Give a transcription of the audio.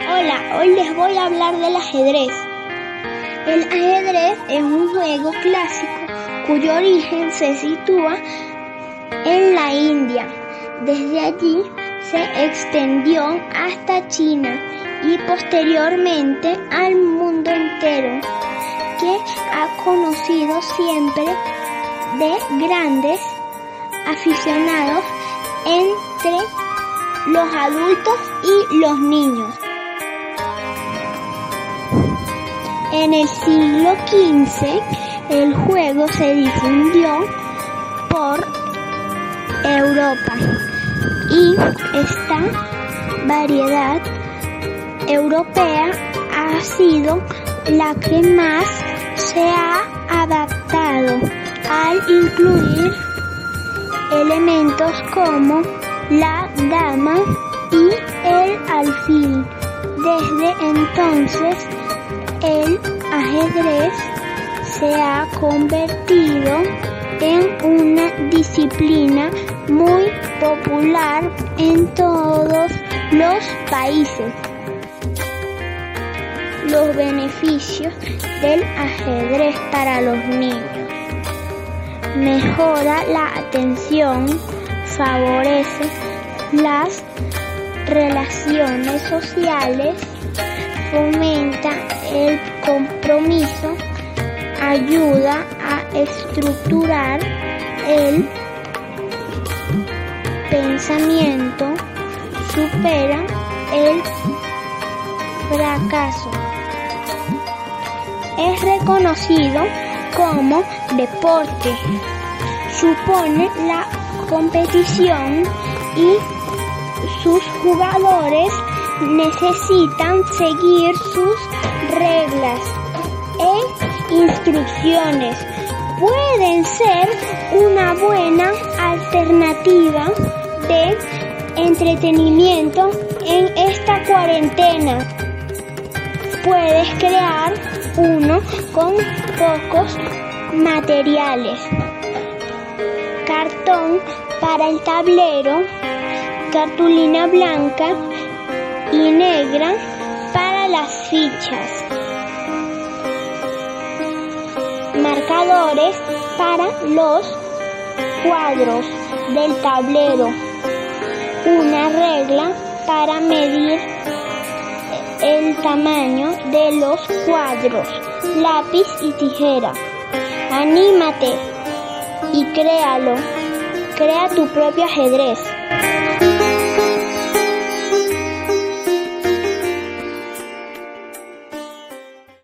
Hola, hoy les voy a hablar del ajedrez. El ajedrez es un juego clásico cuyo origen se sitúa en la India. Desde allí se extendió hasta China y posteriormente al mundo entero, que ha conocido siempre de grandes aficionados entre los adultos y los niños. En el siglo XV el juego se difundió por Europa y esta variedad europea ha sido la que más se ha adaptado al incluir elementos como la dama y el alfil. Desde entonces el ajedrez se ha convertido en una disciplina muy popular en todos los países. Los beneficios del ajedrez para los niños. Mejora la atención, favorece las relaciones sociales, fomenta el compromiso, ayuda a estructurar el pensamiento, supera el fracaso. Es reconocido como deporte. Supone la competición y sus jugadores necesitan seguir sus reglas e instrucciones. Pueden ser una buena alternativa de entretenimiento en esta cuarentena. Puedes crear uno con pocos materiales. Cartón para el tablero, cartulina blanca y negra para las fichas. Marcadores para los cuadros del tablero. Una regla para medir el tamaño de los cuadros. Lápiz y tijera. Anímate y créalo. Crea tu propio ajedrez.